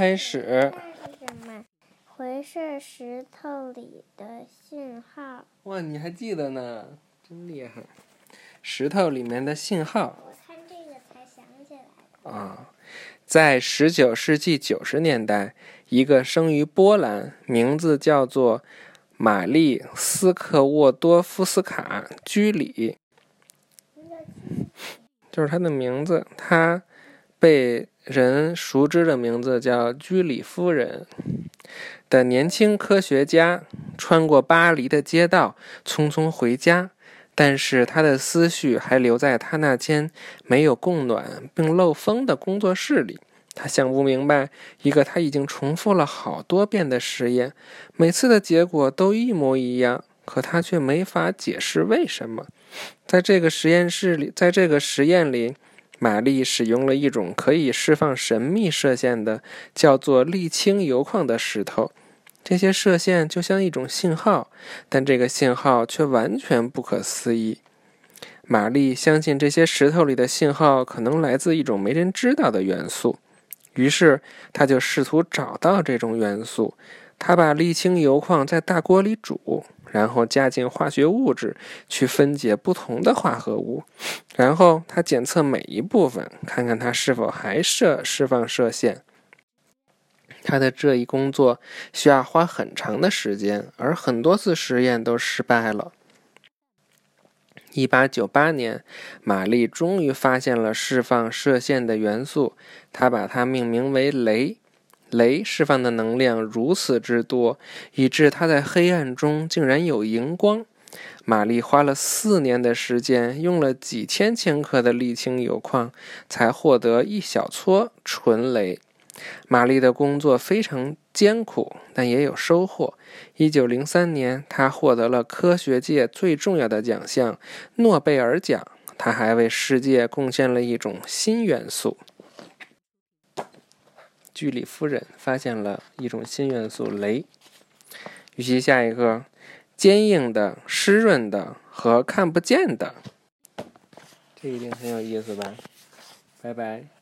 开始。是什么？回是石头里的信号。哇，你还记得呢，真厉害！石头里面的信号。我看这个才想起来的。啊，在十九世纪九十年代，一个生于波兰，名字叫做玛丽斯克沃多夫斯卡居里，就是他的名字。他被人熟知的名字叫居里夫人的年轻科学家，穿过巴黎的街道，匆匆回家。但是他的思绪还留在他那间没有供暖并漏风的工作室里。他想不明白一个他已经重复了好多遍的实验，每次的结果都一模一样，可他却没法解释为什么。在这个实验室里，在这个实验里，玛丽使用了一种可以释放神秘射线的，叫做沥青铀矿的石头。这些射线就像一种信号，但这个信号却完全不可思议。玛丽相信这些石头里的信号可能来自一种没人知道的元素，于是他就试图找到这种元素。他把沥青铀矿在大锅里煮，然后加进化学物质去分解不同的化合物，然后他检测每一部分，看看它是否还射释放射线。他的这一工作需要花很长的时间，而很多次实验都失败了。一八九八年，玛丽终于发现了释放射线的元素，她把它命名为镭。镭释放的能量如此之多，以致它在黑暗中竟然有荧光。玛丽花了四年的时间，用了几千千克的沥青铀矿，才获得一小撮纯镭。玛丽的工作非常艰苦，但也有收获。一九零三年，她获得了科学界最重要的奖项——诺贝尔奖。她还为世界贡献了一种新元素。居里夫人发现了一种新元素——镭。预习下一个：坚硬的、湿润的和看不见的。这一定很有意思吧？拜拜。